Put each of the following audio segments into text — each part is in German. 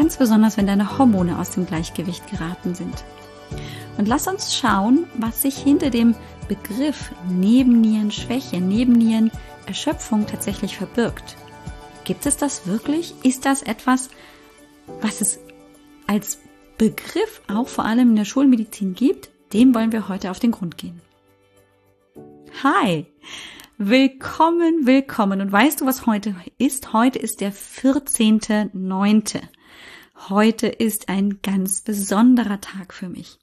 Ganz besonders, wenn deine Hormone aus dem Gleichgewicht geraten sind. Und lass uns schauen, was sich hinter dem Begriff Nebennierenschwäche, Nebennierenerschöpfung tatsächlich verbirgt. Gibt es das wirklich? Ist das etwas, was es als Begriff auch vor allem in der Schulmedizin gibt? Dem wollen wir heute auf den Grund gehen. Hi! Willkommen, willkommen. Und weißt du, was heute ist? Heute ist der 14.9. Heute ist ein ganz besonderer Tag für mich.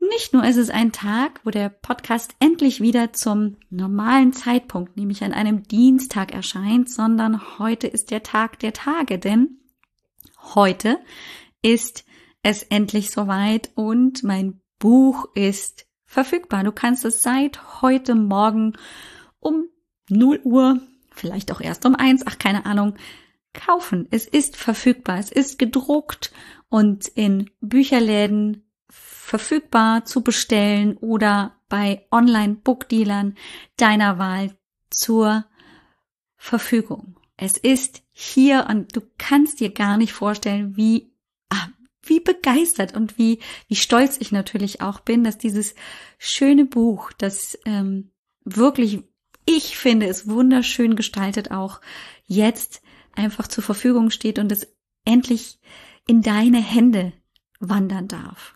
Nicht nur ist es ein Tag, wo der Podcast endlich wieder zum normalen Zeitpunkt, nämlich an einem Dienstag erscheint, sondern heute ist der Tag der Tage, denn heute ist es endlich soweit und mein Buch ist verfügbar. Du kannst es seit heute Morgen um 0 Uhr, vielleicht auch erst um 1, ach keine Ahnung, kaufen. Es ist verfügbar, es ist gedruckt und in Bücherläden verfügbar zu bestellen oder bei Online-Bookdealern deiner Wahl zur Verfügung. Es ist hier und du kannst dir gar nicht vorstellen, wie, ah, wie begeistert und wie, wie stolz ich natürlich auch bin, dass dieses schöne Buch, das ähm, wirklich, ich finde es wunderschön gestaltet, auch jetzt einfach zur Verfügung steht und es endlich in deine Hände wandern darf.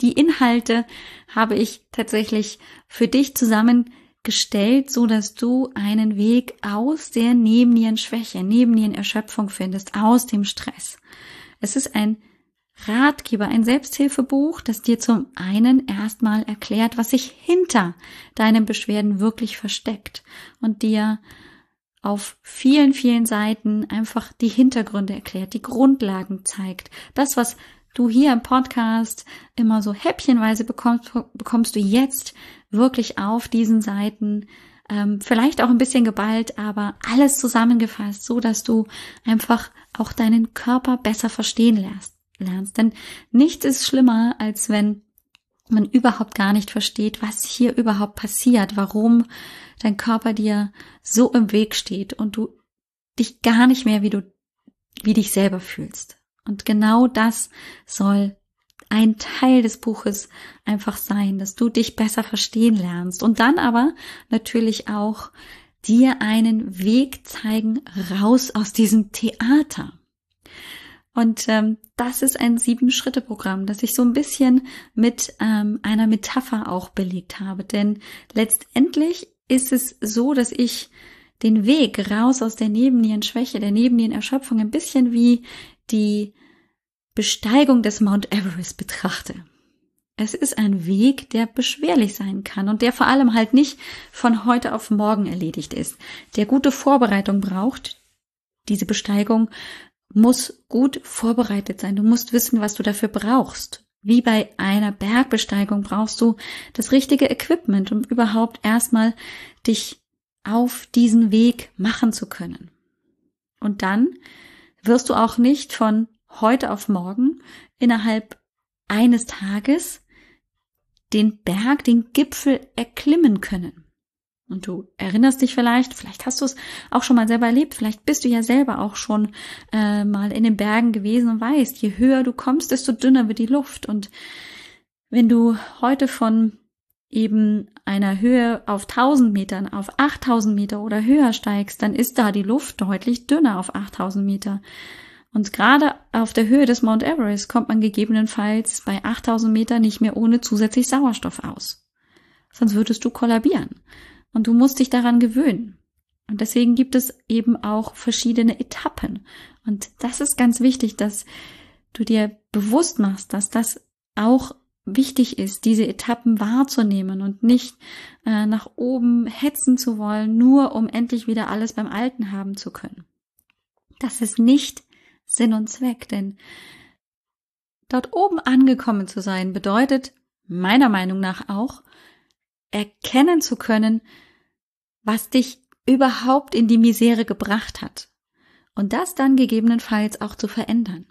Die Inhalte habe ich tatsächlich für dich zusammengestellt, so dass du einen Weg aus der Nebennierenschwäche, Nebennierenerschöpfung findest, aus dem Stress. Es ist ein Ratgeber, ein Selbsthilfebuch, das dir zum einen erstmal erklärt, was sich hinter deinen Beschwerden wirklich versteckt und dir auf vielen, vielen Seiten einfach die Hintergründe erklärt, die Grundlagen zeigt. Das, was du hier im Podcast immer so häppchenweise bekommst, bekommst du jetzt wirklich auf diesen Seiten ähm, vielleicht auch ein bisschen geballt, aber alles zusammengefasst, so dass du einfach auch deinen Körper besser verstehen lernst. lernst. Denn nichts ist schlimmer, als wenn man überhaupt gar nicht versteht, was hier überhaupt passiert, warum dein Körper dir so im Weg steht und du dich gar nicht mehr wie du, wie dich selber fühlst. Und genau das soll ein Teil des Buches einfach sein, dass du dich besser verstehen lernst und dann aber natürlich auch dir einen Weg zeigen raus aus diesem Theater. Und ähm, das ist ein Sieben-Schritte-Programm, das ich so ein bisschen mit ähm, einer Metapher auch belegt habe. Denn letztendlich ist es so, dass ich den Weg raus aus der Nebennierenschwäche, der Nebennierenerschöpfung ein bisschen wie die Besteigung des Mount Everest betrachte. Es ist ein Weg, der beschwerlich sein kann und der vor allem halt nicht von heute auf morgen erledigt ist, der gute Vorbereitung braucht. Diese Besteigung muss gut vorbereitet sein. Du musst wissen, was du dafür brauchst. Wie bei einer Bergbesteigung brauchst du das richtige Equipment, um überhaupt erstmal dich auf diesen Weg machen zu können. Und dann wirst du auch nicht von heute auf morgen innerhalb eines Tages den Berg, den Gipfel erklimmen können. Und du erinnerst dich vielleicht, vielleicht hast du es auch schon mal selber erlebt, vielleicht bist du ja selber auch schon äh, mal in den Bergen gewesen und weißt, je höher du kommst, desto dünner wird die Luft. Und wenn du heute von eben einer Höhe auf 1000 Metern auf 8000 Meter oder höher steigst, dann ist da die Luft deutlich dünner auf 8000 Meter. Und gerade auf der Höhe des Mount Everest kommt man gegebenenfalls bei 8000 Metern nicht mehr ohne zusätzlich Sauerstoff aus. Sonst würdest du kollabieren. Und du musst dich daran gewöhnen. Und deswegen gibt es eben auch verschiedene Etappen. Und das ist ganz wichtig, dass du dir bewusst machst, dass das auch wichtig ist, diese Etappen wahrzunehmen und nicht äh, nach oben hetzen zu wollen, nur um endlich wieder alles beim Alten haben zu können. Das ist nicht Sinn und Zweck, denn dort oben angekommen zu sein bedeutet meiner Meinung nach auch, erkennen zu können, was dich überhaupt in die Misere gebracht hat. Und das dann gegebenenfalls auch zu verändern.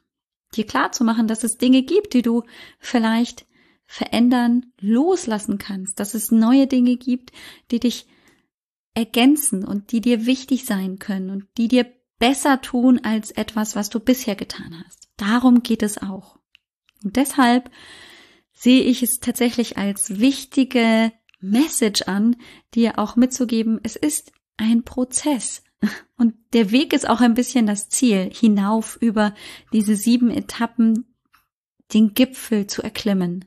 Dir klar zu machen, dass es Dinge gibt, die du vielleicht verändern, loslassen kannst, dass es neue Dinge gibt, die dich ergänzen und die dir wichtig sein können und die dir besser tun als etwas, was du bisher getan hast. Darum geht es auch. Und deshalb sehe ich es tatsächlich als wichtige Message an, dir auch mitzugeben, es ist ein Prozess. Und der Weg ist auch ein bisschen das Ziel, hinauf über diese sieben Etappen den Gipfel zu erklimmen.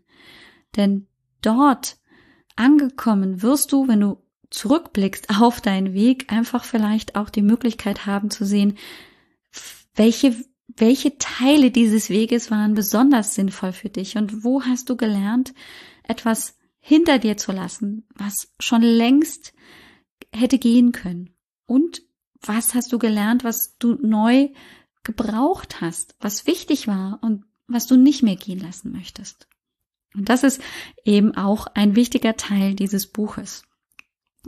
Denn dort angekommen wirst du, wenn du zurückblickst auf deinen Weg, einfach vielleicht auch die Möglichkeit haben zu sehen, welche, welche Teile dieses Weges waren besonders sinnvoll für dich und wo hast du gelernt, etwas hinter dir zu lassen, was schon längst hätte gehen können. Und was hast du gelernt, was du neu gebraucht hast, was wichtig war und was du nicht mehr gehen lassen möchtest. Und das ist eben auch ein wichtiger Teil dieses Buches.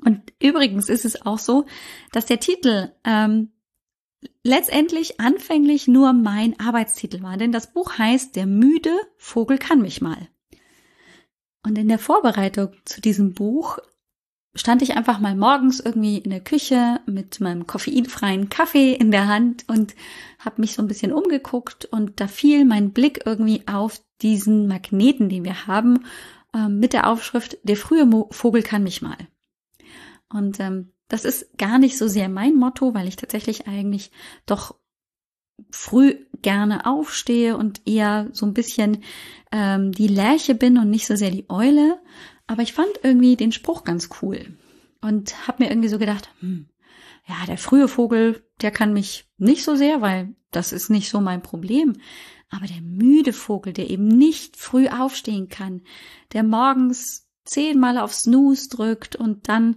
Und übrigens ist es auch so, dass der Titel ähm, letztendlich anfänglich nur mein Arbeitstitel war, denn das Buch heißt Der müde Vogel kann mich mal. Und in der Vorbereitung zu diesem Buch stand ich einfach mal morgens irgendwie in der Küche mit meinem koffeinfreien Kaffee in der Hand und habe mich so ein bisschen umgeguckt und da fiel mein Blick irgendwie auf diesen Magneten, den wir haben, äh, mit der Aufschrift Der frühe Vogel kann mich mal. Und ähm, das ist gar nicht so sehr mein Motto, weil ich tatsächlich eigentlich doch früh gerne aufstehe und eher so ein bisschen ähm, die Lerche bin und nicht so sehr die Eule. Aber ich fand irgendwie den Spruch ganz cool und habe mir irgendwie so gedacht, hm, ja, der frühe Vogel, der kann mich nicht so sehr, weil das ist nicht so mein Problem. Aber der müde Vogel, der eben nicht früh aufstehen kann, der morgens zehnmal auf Snooze drückt und dann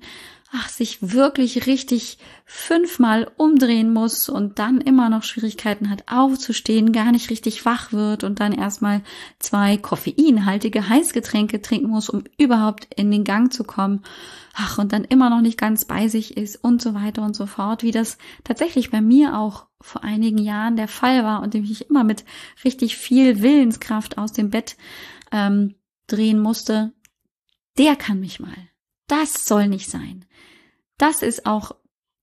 ach, sich wirklich richtig fünfmal umdrehen muss und dann immer noch Schwierigkeiten hat aufzustehen, gar nicht richtig wach wird und dann erstmal zwei koffeinhaltige Heißgetränke trinken muss, um überhaupt in den Gang zu kommen. Ach, und dann immer noch nicht ganz bei sich ist und so weiter und so fort, wie das tatsächlich bei mir auch vor einigen Jahren der Fall war und ich immer mit richtig viel Willenskraft aus dem Bett ähm, drehen musste, der kann mich mal. Das soll nicht sein. Das ist auch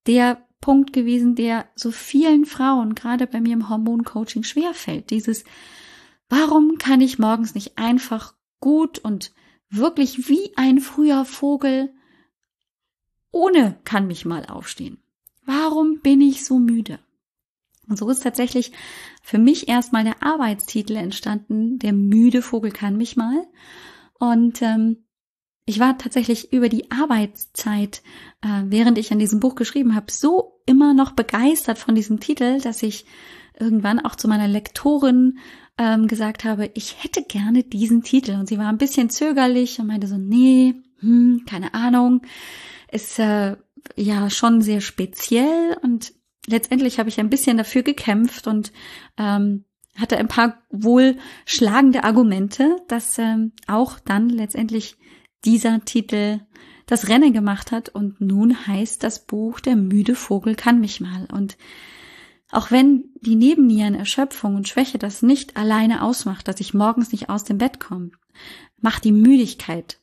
der Punkt gewesen, der so vielen Frauen, gerade bei mir im Hormoncoaching, schwerfällt. Dieses, warum kann ich morgens nicht einfach gut und wirklich wie ein früher Vogel ohne kann mich mal aufstehen? Warum bin ich so müde? Und so ist tatsächlich für mich erstmal der Arbeitstitel entstanden, der müde Vogel kann mich mal. Und ähm, ich war tatsächlich über die Arbeitszeit, äh, während ich an diesem Buch geschrieben habe, so immer noch begeistert von diesem Titel, dass ich irgendwann auch zu meiner Lektorin ähm, gesagt habe, ich hätte gerne diesen Titel. Und sie war ein bisschen zögerlich und meinte so, nee, hm, keine Ahnung, ist äh, ja schon sehr speziell. Und letztendlich habe ich ein bisschen dafür gekämpft und ähm, hatte ein paar wohl schlagende Argumente, dass ähm, auch dann letztendlich dieser Titel das Rennen gemacht hat und nun heißt das Buch Der müde Vogel kann mich mal und auch wenn die Nebennierenerschöpfung und Schwäche das nicht alleine ausmacht, dass ich morgens nicht aus dem Bett komme, macht die Müdigkeit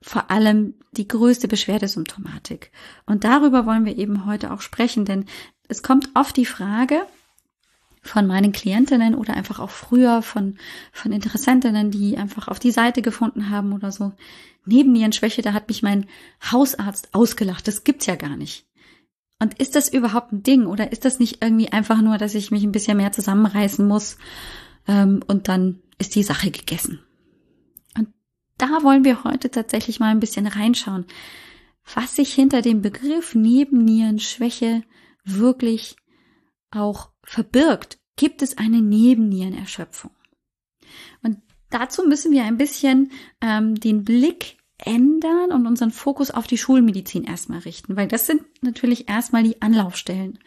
vor allem die größte Beschwerdesymptomatik. Und darüber wollen wir eben heute auch sprechen, denn es kommt oft die Frage, von meinen Klientinnen oder einfach auch früher von, von Interessentinnen, die einfach auf die Seite gefunden haben oder so. Neben ihren Schwäche, da hat mich mein Hausarzt ausgelacht. Das gibt's ja gar nicht. Und ist das überhaupt ein Ding oder ist das nicht irgendwie einfach nur, dass ich mich ein bisschen mehr zusammenreißen muss ähm, und dann ist die Sache gegessen? Und da wollen wir heute tatsächlich mal ein bisschen reinschauen, was sich hinter dem Begriff Nebennierenschwäche wirklich auch verbirgt, gibt es eine Nebennierenerschöpfung. Und dazu müssen wir ein bisschen ähm, den Blick ändern und unseren Fokus auf die Schulmedizin erstmal richten, weil das sind natürlich erstmal die Anlaufstellen.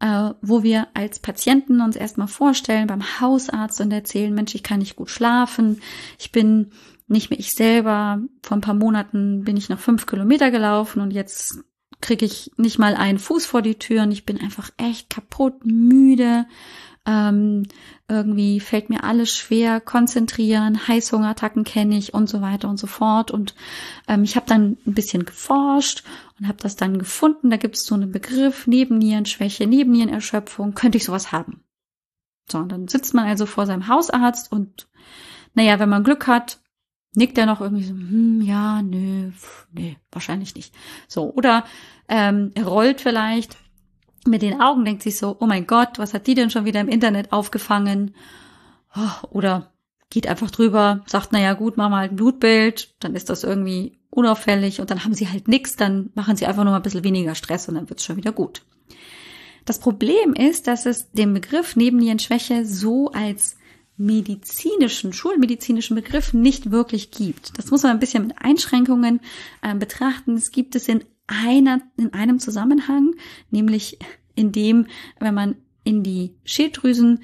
äh, wo wir als Patienten uns erstmal vorstellen beim Hausarzt und erzählen, Mensch, ich kann nicht gut schlafen, ich bin nicht mehr ich selber. Vor ein paar Monaten bin ich noch fünf Kilometer gelaufen und jetzt kriege ich nicht mal einen Fuß vor die Tür und ich bin einfach echt kaputt, müde. Ähm, irgendwie fällt mir alles schwer, konzentrieren, Heißhungerattacken kenne ich und so weiter und so fort. Und ähm, ich habe dann ein bisschen geforscht und habe das dann gefunden. Da gibt es so einen Begriff, Nebennierenschwäche, Nebennierenerschöpfung. Könnte ich sowas haben? So, und dann sitzt man also vor seinem Hausarzt und naja, wenn man Glück hat, nickt er noch irgendwie so, hm, ja, nö, pf, nee, wahrscheinlich nicht. So, oder ähm, er rollt vielleicht mit den Augen, denkt sich so, oh mein Gott, was hat die denn schon wieder im Internet aufgefangen? Oh, oder geht einfach drüber, sagt, naja gut, machen wir halt ein Blutbild, dann ist das irgendwie unauffällig und dann haben sie halt nichts, dann machen sie einfach nur mal ein bisschen weniger Stress und dann wird's schon wieder gut. Das Problem ist, dass es den Begriff Nebennierenschwäche so als medizinischen, schulmedizinischen Begriff nicht wirklich gibt. Das muss man ein bisschen mit Einschränkungen äh, betrachten. Es gibt es in einer, in einem Zusammenhang, nämlich in dem, wenn man in die Schilddrüsen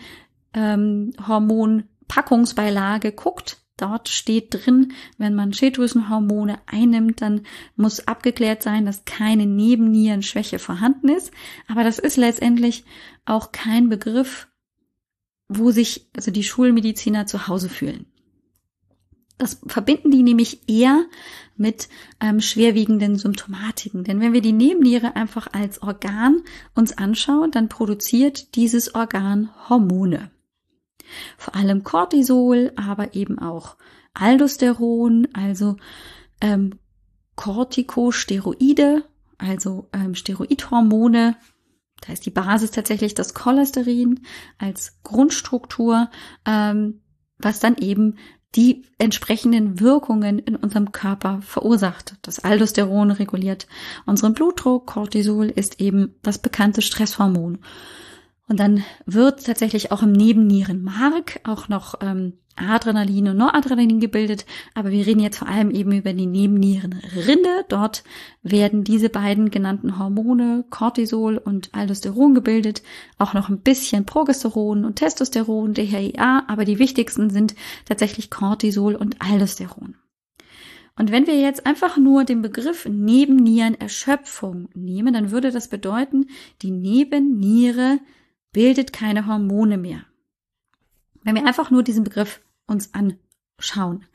ähm, Hormonpackungsbeilage guckt, Dort steht drin, wenn man Schilddrüsenhormone einnimmt, dann muss abgeklärt sein, dass keine Nebennierenschwäche vorhanden ist. Aber das ist letztendlich auch kein Begriff, wo sich also die Schulmediziner zu Hause fühlen. Das verbinden die nämlich eher mit ähm, schwerwiegenden Symptomatiken. Denn wenn wir die Nebenniere einfach als Organ uns anschauen, dann produziert dieses Organ Hormone. Vor allem Cortisol, aber eben auch Aldosteron, also ähm, Corticosteroide, also ähm, Steroidhormone, da ist die Basis tatsächlich das Cholesterin als Grundstruktur, ähm, was dann eben die entsprechenden Wirkungen in unserem Körper verursacht. Das Aldosteron reguliert unseren Blutdruck, Cortisol ist eben das bekannte Stresshormon. Und dann wird tatsächlich auch im Nebennierenmark auch noch ähm, Adrenalin und Noradrenalin gebildet. Aber wir reden jetzt vor allem eben über die Nebennierenrinde. Dort werden diese beiden genannten Hormone, Cortisol und Aldosteron gebildet. Auch noch ein bisschen Progesteron und Testosteron, DHEA. Aber die wichtigsten sind tatsächlich Cortisol und Aldosteron. Und wenn wir jetzt einfach nur den Begriff Nebennierenerschöpfung nehmen, dann würde das bedeuten, die Nebenniere bildet keine Hormone mehr. Wenn wir einfach nur diesen Begriff uns anschauen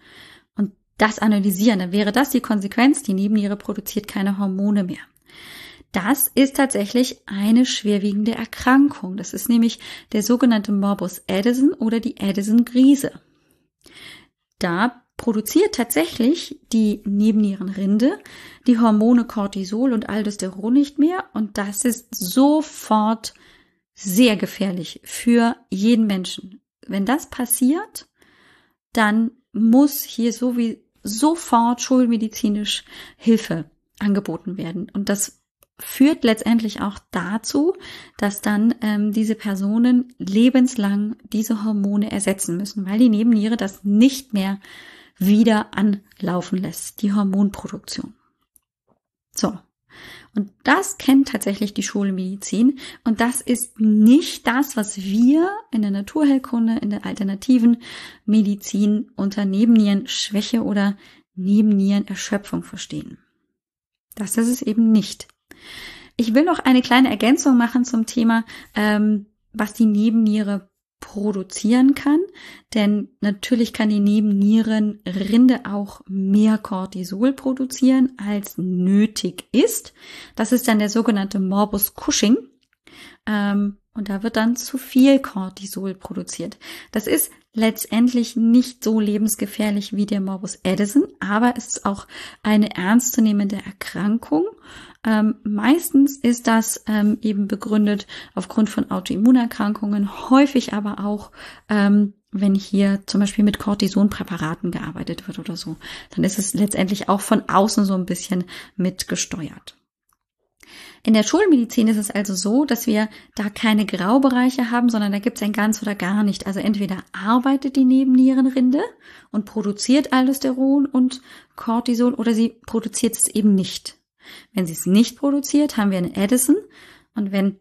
und das analysieren, dann wäre das die Konsequenz, die Nebenniere produziert keine Hormone mehr. Das ist tatsächlich eine schwerwiegende Erkrankung. Das ist nämlich der sogenannte Morbus Addison oder die Addison-Grise. Da produziert tatsächlich die Nebennierenrinde die Hormone Cortisol und Aldosteron nicht mehr und das ist sofort sehr gefährlich für jeden Menschen. Wenn das passiert, dann muss hier so wie sofort schulmedizinisch Hilfe angeboten werden. Und das führt letztendlich auch dazu, dass dann ähm, diese Personen lebenslang diese Hormone ersetzen müssen, weil die Nebenniere das nicht mehr wieder anlaufen lässt, die Hormonproduktion. So, und das kennt tatsächlich die Schulmedizin. Und das ist nicht das, was wir in der Naturheilkunde, in der alternativen Medizin unter Nebennierenschwäche oder Nebennierenerschöpfung verstehen. Das ist es eben nicht. Ich will noch eine kleine Ergänzung machen zum Thema, ähm, was die Nebenniere produzieren kann, denn natürlich kann die Nebennierenrinde auch mehr Cortisol produzieren, als nötig ist. Das ist dann der sogenannte Morbus Cushing. Ähm, und da wird dann zu viel Cortisol produziert. Das ist letztendlich nicht so lebensgefährlich wie der Morbus Addison, aber es ist auch eine ernstzunehmende Erkrankung. Ähm, meistens ist das ähm, eben begründet aufgrund von Autoimmunerkrankungen, häufig aber auch ähm, wenn hier zum Beispiel mit Cortisonpräparaten gearbeitet wird oder so, dann ist es letztendlich auch von außen so ein bisschen mitgesteuert. In der Schulmedizin ist es also so, dass wir da keine Graubereiche haben, sondern da gibt es ein ganz oder gar nicht. Also entweder arbeitet die Nebennierenrinde und produziert Aldosteron und Cortisol oder sie produziert es eben nicht. Wenn sie es nicht produziert, haben wir eine Addison und wenn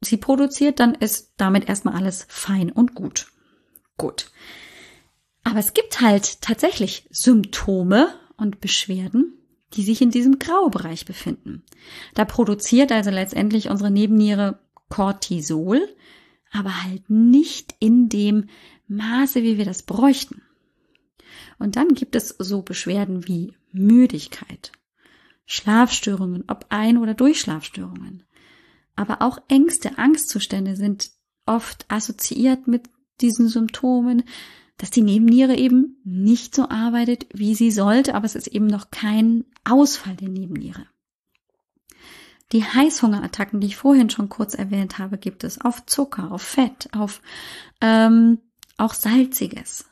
sie produziert, dann ist damit erstmal alles fein und gut. Gut. Aber es gibt halt tatsächlich Symptome und Beschwerden, die sich in diesem Graubereich befinden. Da produziert also letztendlich unsere Nebenniere Cortisol, aber halt nicht in dem Maße, wie wir das bräuchten. Und dann gibt es so Beschwerden wie Müdigkeit, Schlafstörungen, ob Ein- oder Durchschlafstörungen. Aber auch Ängste, Angstzustände sind oft assoziiert mit diesen Symptomen, dass die Nebenniere eben nicht so arbeitet, wie sie sollte, aber es ist eben noch kein Ausfall der Nebenniere. Die Heißhungerattacken, die ich vorhin schon kurz erwähnt habe, gibt es auf Zucker, auf Fett, auf ähm, auch Salziges.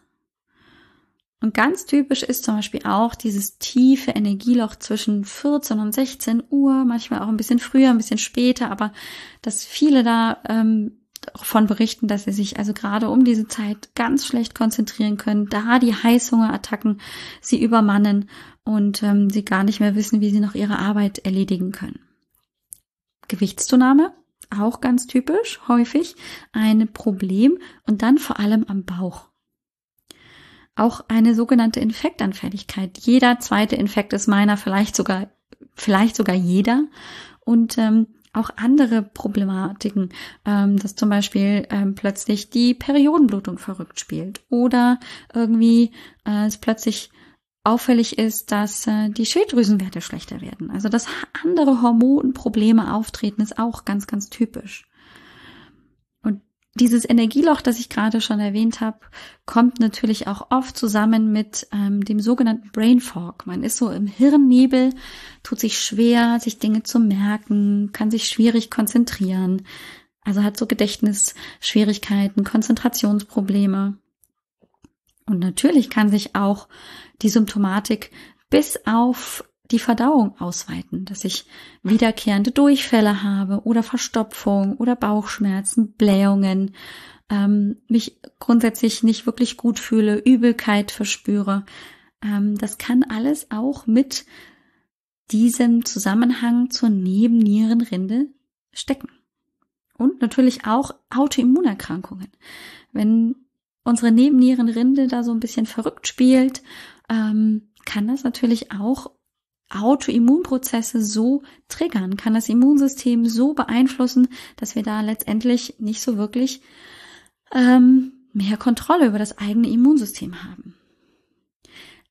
Und ganz typisch ist zum Beispiel auch dieses tiefe Energieloch zwischen 14 und 16 Uhr, manchmal auch ein bisschen früher, ein bisschen später, aber dass viele da ähm, davon berichten, dass sie sich also gerade um diese Zeit ganz schlecht konzentrieren können, da die Heißhungerattacken sie übermannen und ähm, sie gar nicht mehr wissen, wie sie noch ihre Arbeit erledigen können. Gewichtszunahme, auch ganz typisch, häufig ein Problem und dann vor allem am Bauch. Auch eine sogenannte Infektanfälligkeit. Jeder zweite Infekt ist meiner, vielleicht sogar, vielleicht sogar jeder. Und ähm, auch andere Problematiken, ähm, dass zum Beispiel ähm, plötzlich die Periodenblutung verrückt spielt oder irgendwie äh, es plötzlich auffällig ist, dass äh, die Schilddrüsenwerte schlechter werden. Also dass andere Hormonprobleme auftreten, ist auch ganz, ganz typisch. Dieses Energieloch, das ich gerade schon erwähnt habe, kommt natürlich auch oft zusammen mit ähm, dem sogenannten Brain Fog. Man ist so im Hirnnebel, tut sich schwer, sich Dinge zu merken, kann sich schwierig konzentrieren. Also hat so Gedächtnisschwierigkeiten, Konzentrationsprobleme. Und natürlich kann sich auch die Symptomatik bis auf die Verdauung ausweiten, dass ich wiederkehrende Durchfälle habe oder Verstopfung oder Bauchschmerzen, Blähungen, ähm, mich grundsätzlich nicht wirklich gut fühle, Übelkeit verspüre. Ähm, das kann alles auch mit diesem Zusammenhang zur Nebennierenrinde stecken. Und natürlich auch Autoimmunerkrankungen. Wenn unsere Nebennierenrinde da so ein bisschen verrückt spielt, ähm, kann das natürlich auch Autoimmunprozesse so triggern, kann das Immunsystem so beeinflussen, dass wir da letztendlich nicht so wirklich ähm, mehr Kontrolle über das eigene Immunsystem haben.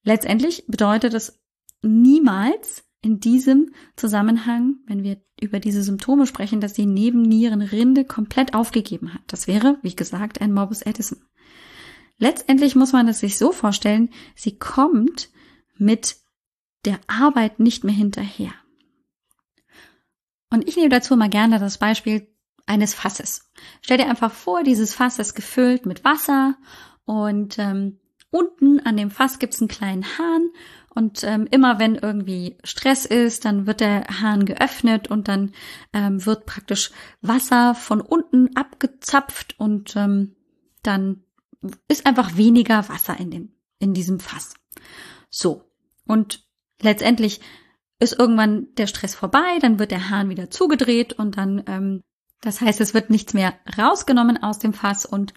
Letztendlich bedeutet das niemals in diesem Zusammenhang, wenn wir über diese Symptome sprechen, dass die Nebennierenrinde komplett aufgegeben hat. Das wäre, wie gesagt, ein Morbus Addison. Letztendlich muss man es sich so vorstellen, sie kommt mit der Arbeit nicht mehr hinterher. Und ich nehme dazu mal gerne das Beispiel eines Fasses. Stell dir einfach vor, dieses Fass ist gefüllt mit Wasser und ähm, unten an dem Fass gibt's einen kleinen Hahn und ähm, immer wenn irgendwie Stress ist, dann wird der Hahn geöffnet und dann ähm, wird praktisch Wasser von unten abgezapft und ähm, dann ist einfach weniger Wasser in dem, in diesem Fass. So. Und letztendlich ist irgendwann der Stress vorbei, dann wird der Hahn wieder zugedreht und dann, ähm, das heißt, es wird nichts mehr rausgenommen aus dem Fass und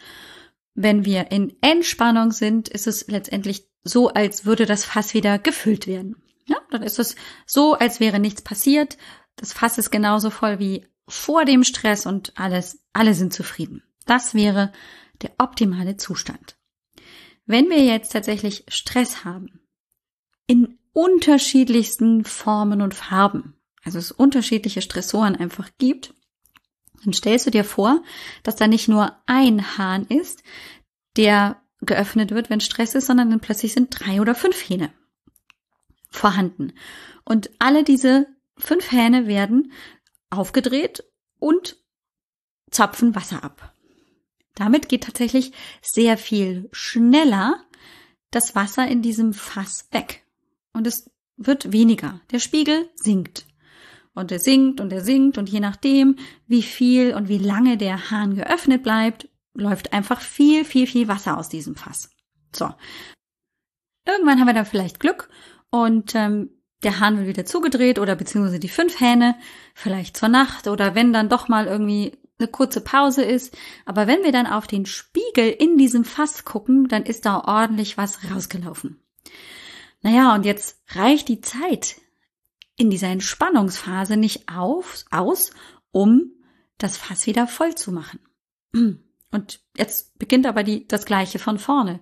wenn wir in Entspannung sind, ist es letztendlich so, als würde das Fass wieder gefüllt werden. Ja, dann ist es so, als wäre nichts passiert. Das Fass ist genauso voll wie vor dem Stress und alles, alle sind zufrieden. Das wäre der optimale Zustand. Wenn wir jetzt tatsächlich Stress haben, in unterschiedlichsten Formen und Farben, also es unterschiedliche Stressoren einfach gibt, dann stellst du dir vor, dass da nicht nur ein Hahn ist, der geöffnet wird, wenn Stress ist, sondern dann plötzlich sind drei oder fünf Hähne vorhanden. Und alle diese fünf Hähne werden aufgedreht und zapfen Wasser ab. Damit geht tatsächlich sehr viel schneller das Wasser in diesem Fass weg. Und es wird weniger. Der Spiegel sinkt. Und er sinkt und er sinkt und je nachdem, wie viel und wie lange der Hahn geöffnet bleibt, läuft einfach viel, viel, viel Wasser aus diesem Fass. So. Irgendwann haben wir dann vielleicht Glück und ähm, der Hahn wird wieder zugedreht oder beziehungsweise die fünf Hähne, vielleicht zur Nacht oder wenn dann doch mal irgendwie eine kurze Pause ist. Aber wenn wir dann auf den Spiegel in diesem Fass gucken, dann ist da ordentlich was rausgelaufen. Naja, und jetzt reicht die Zeit in dieser Entspannungsphase nicht auf, aus, um das Fass wieder voll zu machen. Und jetzt beginnt aber die, das Gleiche von vorne.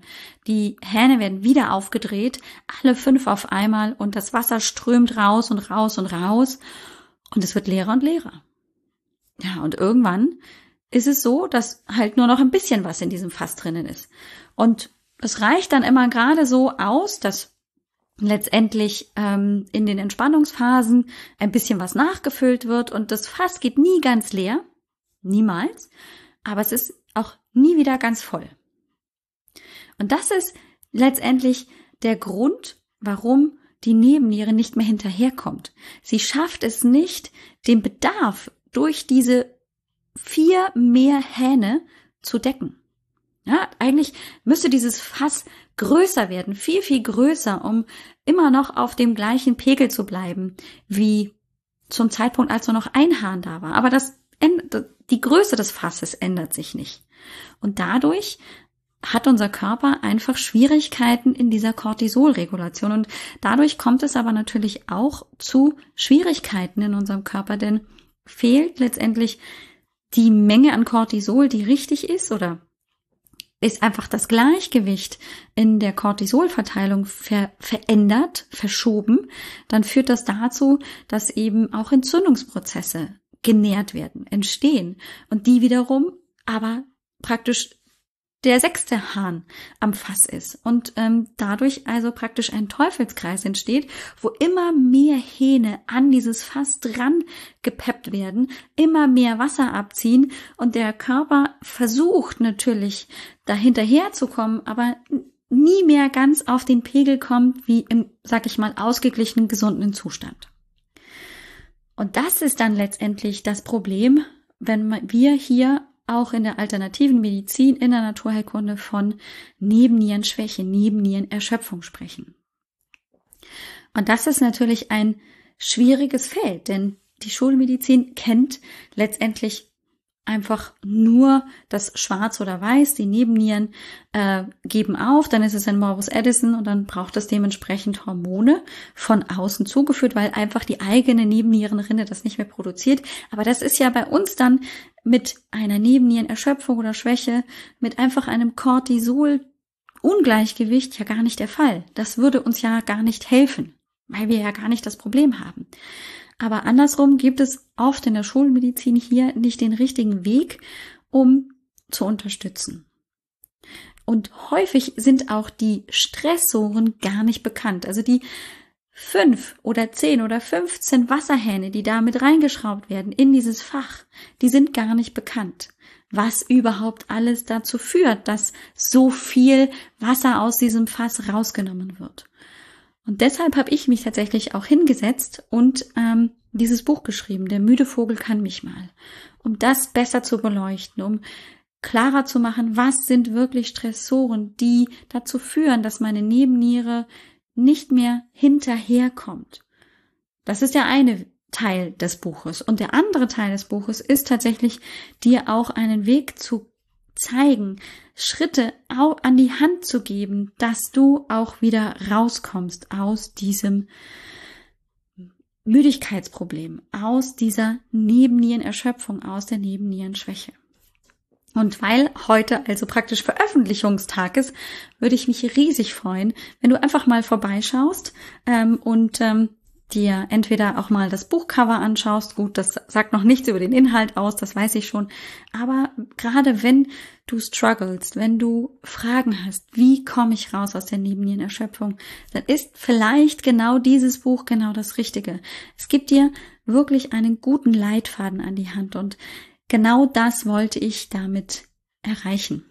Die Hähne werden wieder aufgedreht, alle fünf auf einmal und das Wasser strömt raus und raus und raus und es wird leerer und leerer. Ja, und irgendwann ist es so, dass halt nur noch ein bisschen was in diesem Fass drinnen ist. Und es reicht dann immer gerade so aus, dass letztendlich ähm, in den Entspannungsphasen ein bisschen was nachgefüllt wird und das Fass geht nie ganz leer, niemals, aber es ist auch nie wieder ganz voll. Und das ist letztendlich der Grund, warum die Nebenniere nicht mehr hinterherkommt. Sie schafft es nicht, den Bedarf durch diese vier mehr Hähne zu decken. Ja, eigentlich müsste dieses Fass größer werden, viel, viel größer, um immer noch auf dem gleichen Pegel zu bleiben, wie zum Zeitpunkt, als nur noch ein Hahn da war. Aber das, die Größe des Fasses ändert sich nicht. Und dadurch hat unser Körper einfach Schwierigkeiten in dieser Cortisolregulation. Und dadurch kommt es aber natürlich auch zu Schwierigkeiten in unserem Körper, denn fehlt letztendlich die Menge an Cortisol, die richtig ist oder ist einfach das Gleichgewicht in der Cortisolverteilung ver verändert, verschoben, dann führt das dazu, dass eben auch Entzündungsprozesse genährt werden, entstehen und die wiederum aber praktisch der sechste Hahn am Fass ist und ähm, dadurch also praktisch ein Teufelskreis entsteht, wo immer mehr Hähne an dieses Fass dran gepeppt werden, immer mehr Wasser abziehen und der Körper versucht natürlich dahinterher zu kommen, aber nie mehr ganz auf den Pegel kommt, wie im, sag ich mal, ausgeglichenen, gesunden Zustand. Und das ist dann letztendlich das Problem, wenn wir hier auch in der alternativen Medizin, in der Naturheilkunde von Nebennierenschwäche, Nebennierenerschöpfung sprechen. Und das ist natürlich ein schwieriges Feld, denn die Schulmedizin kennt letztendlich einfach nur das Schwarz oder Weiß, die Nebennieren äh, geben auf, dann ist es ein Morbus Addison und dann braucht es dementsprechend Hormone von außen zugeführt, weil einfach die eigene Nebennierenrinde das nicht mehr produziert. Aber das ist ja bei uns dann mit einer Nebennierenerschöpfung oder Schwäche, mit einfach einem Cortisol Ungleichgewicht ja gar nicht der Fall. Das würde uns ja gar nicht helfen, weil wir ja gar nicht das Problem haben. Aber andersrum gibt es oft in der Schulmedizin hier nicht den richtigen Weg, um zu unterstützen. Und häufig sind auch die Stressoren gar nicht bekannt. Also die fünf oder zehn oder fünfzehn Wasserhähne, die da mit reingeschraubt werden in dieses Fach, die sind gar nicht bekannt. Was überhaupt alles dazu führt, dass so viel Wasser aus diesem Fass rausgenommen wird. Und deshalb habe ich mich tatsächlich auch hingesetzt und ähm, dieses Buch geschrieben, Der müde Vogel kann mich mal, um das besser zu beleuchten, um klarer zu machen, was sind wirklich Stressoren, die dazu führen, dass meine Nebenniere nicht mehr hinterherkommt. Das ist der eine Teil des Buches. Und der andere Teil des Buches ist tatsächlich, dir auch einen Weg zu zeigen, Schritte an die Hand zu geben, dass du auch wieder rauskommst aus diesem Müdigkeitsproblem, aus dieser Nebennierenerschöpfung, aus der Nebennierenschwäche. Und weil heute also praktisch Veröffentlichungstag ist, würde ich mich riesig freuen, wenn du einfach mal vorbeischaust ähm, und ähm, dir entweder auch mal das Buchcover anschaust. Gut, das sagt noch nichts über den Inhalt aus, das weiß ich schon. Aber gerade wenn du struggles, wenn du Fragen hast, wie komme ich raus aus der Nebennierenerschöpfung, dann ist vielleicht genau dieses Buch genau das Richtige. Es gibt dir wirklich einen guten Leitfaden an die Hand und genau das wollte ich damit erreichen.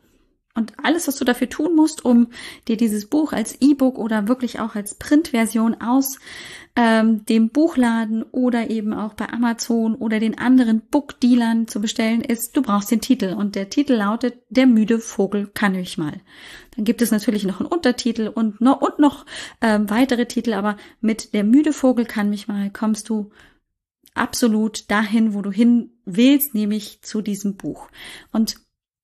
Und alles, was du dafür tun musst, um dir dieses Buch als E-Book oder wirklich auch als Printversion aus ähm, dem Buchladen oder eben auch bei Amazon oder den anderen Bookdealern zu bestellen, ist, du brauchst den Titel. Und der Titel lautet Der müde Vogel kann ich mal. Dann gibt es natürlich noch einen Untertitel und noch, und noch ähm, weitere Titel, aber mit Der müde Vogel kann mich mal kommst du absolut dahin, wo du hin willst, nämlich zu diesem Buch. Und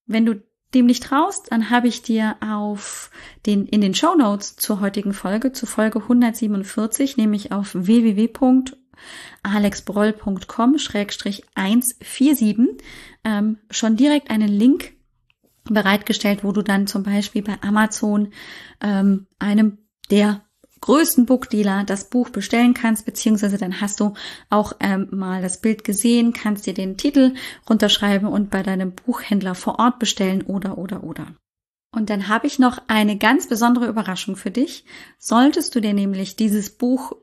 wenn du dem nicht traust, dann habe ich dir auf den, in den Show Notes zur heutigen Folge, zur Folge 147, nämlich auf www.alexbroll.com-147, ähm, schon direkt einen Link bereitgestellt, wo du dann zum Beispiel bei Amazon ähm, einem der größten Bookdealer das Buch bestellen kannst, beziehungsweise dann hast du auch ähm, mal das Bild gesehen, kannst dir den Titel runterschreiben und bei deinem Buchhändler vor Ort bestellen oder oder oder. Und dann habe ich noch eine ganz besondere Überraschung für dich. Solltest du dir nämlich dieses Buch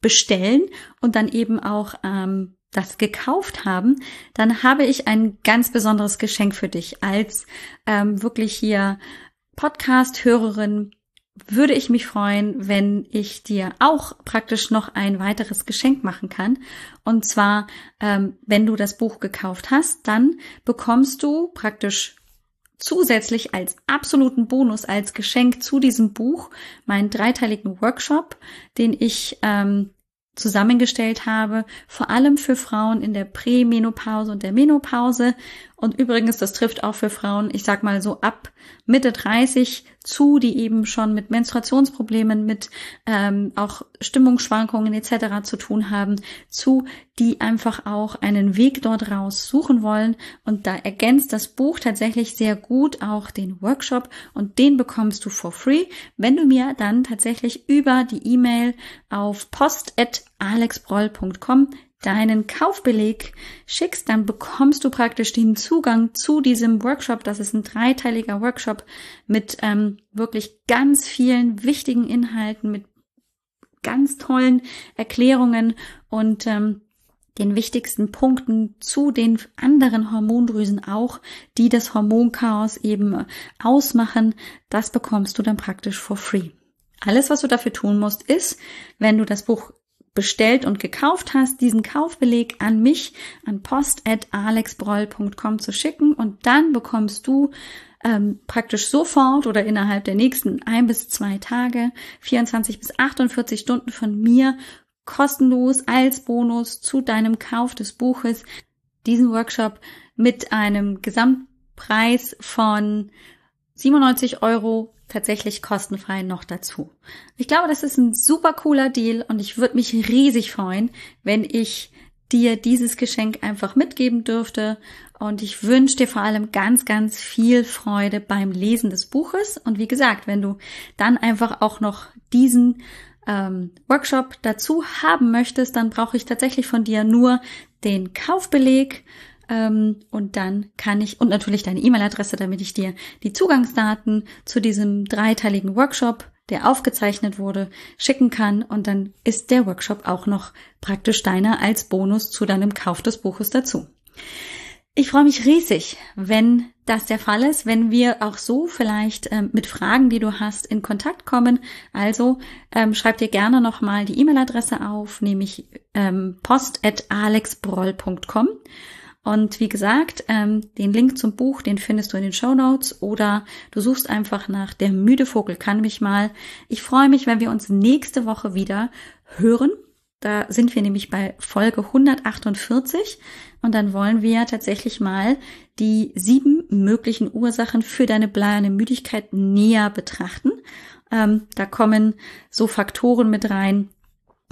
bestellen und dann eben auch ähm, das gekauft haben, dann habe ich ein ganz besonderes Geschenk für dich als ähm, wirklich hier Podcast-Hörerin würde ich mich freuen, wenn ich dir auch praktisch noch ein weiteres Geschenk machen kann. Und zwar, ähm, wenn du das Buch gekauft hast, dann bekommst du praktisch zusätzlich als absoluten Bonus, als Geschenk zu diesem Buch meinen dreiteiligen Workshop, den ich ähm, zusammengestellt habe, vor allem für Frauen in der Prämenopause und der Menopause. Und übrigens, das trifft auch für Frauen, ich sag mal so ab Mitte 30 zu, die eben schon mit Menstruationsproblemen, mit ähm, auch Stimmungsschwankungen etc. zu tun haben, zu, die einfach auch einen Weg dort raus suchen wollen. Und da ergänzt das Buch tatsächlich sehr gut auch den Workshop und den bekommst du for free, wenn du mir dann tatsächlich über die E-Mail auf post.alexbroll.com deinen Kaufbeleg schickst, dann bekommst du praktisch den Zugang zu diesem Workshop. Das ist ein dreiteiliger Workshop mit ähm, wirklich ganz vielen wichtigen Inhalten, mit ganz tollen Erklärungen und ähm, den wichtigsten Punkten zu den anderen Hormondrüsen auch, die das Hormonchaos eben ausmachen. Das bekommst du dann praktisch for free. Alles, was du dafür tun musst, ist, wenn du das Buch bestellt und gekauft hast, diesen Kaufbeleg an mich, an post.alexbroll.com zu schicken und dann bekommst du ähm, praktisch sofort oder innerhalb der nächsten ein bis zwei Tage, 24 bis 48 Stunden von mir kostenlos als Bonus zu deinem Kauf des Buches diesen Workshop mit einem Gesamtpreis von 97 Euro tatsächlich kostenfrei noch dazu. Ich glaube, das ist ein super cooler Deal und ich würde mich riesig freuen, wenn ich dir dieses Geschenk einfach mitgeben dürfte. Und ich wünsche dir vor allem ganz, ganz viel Freude beim Lesen des Buches. Und wie gesagt, wenn du dann einfach auch noch diesen ähm, Workshop dazu haben möchtest, dann brauche ich tatsächlich von dir nur den Kaufbeleg und dann kann ich, und natürlich deine E-Mail-Adresse, damit ich dir die Zugangsdaten zu diesem dreiteiligen Workshop, der aufgezeichnet wurde, schicken kann. Und dann ist der Workshop auch noch praktisch deiner als Bonus zu deinem Kauf des Buches dazu. Ich freue mich riesig, wenn das der Fall ist, wenn wir auch so vielleicht ähm, mit Fragen, die du hast, in Kontakt kommen. Also ähm, schreib dir gerne nochmal die E-Mail-Adresse auf, nämlich ähm, post.alexbroll.com. Und wie gesagt, ähm, den Link zum Buch, den findest du in den Show Notes oder du suchst einfach nach Der müde Vogel kann mich mal. Ich freue mich, wenn wir uns nächste Woche wieder hören. Da sind wir nämlich bei Folge 148 und dann wollen wir tatsächlich mal die sieben möglichen Ursachen für deine bleierne Müdigkeit näher betrachten. Ähm, da kommen so Faktoren mit rein,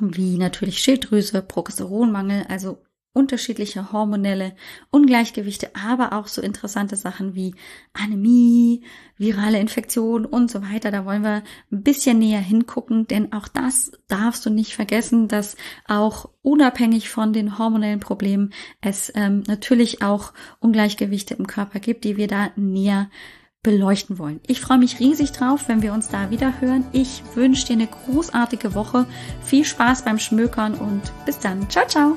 wie natürlich Schilddrüse, Progesteronmangel, also unterschiedliche hormonelle Ungleichgewichte, aber auch so interessante Sachen wie Anämie, virale Infektion und so weiter. Da wollen wir ein bisschen näher hingucken, denn auch das darfst du nicht vergessen, dass auch unabhängig von den hormonellen Problemen es ähm, natürlich auch Ungleichgewichte im Körper gibt, die wir da näher beleuchten wollen. Ich freue mich riesig drauf, wenn wir uns da wieder hören. Ich wünsche dir eine großartige Woche, viel Spaß beim Schmökern und bis dann. Ciao, ciao.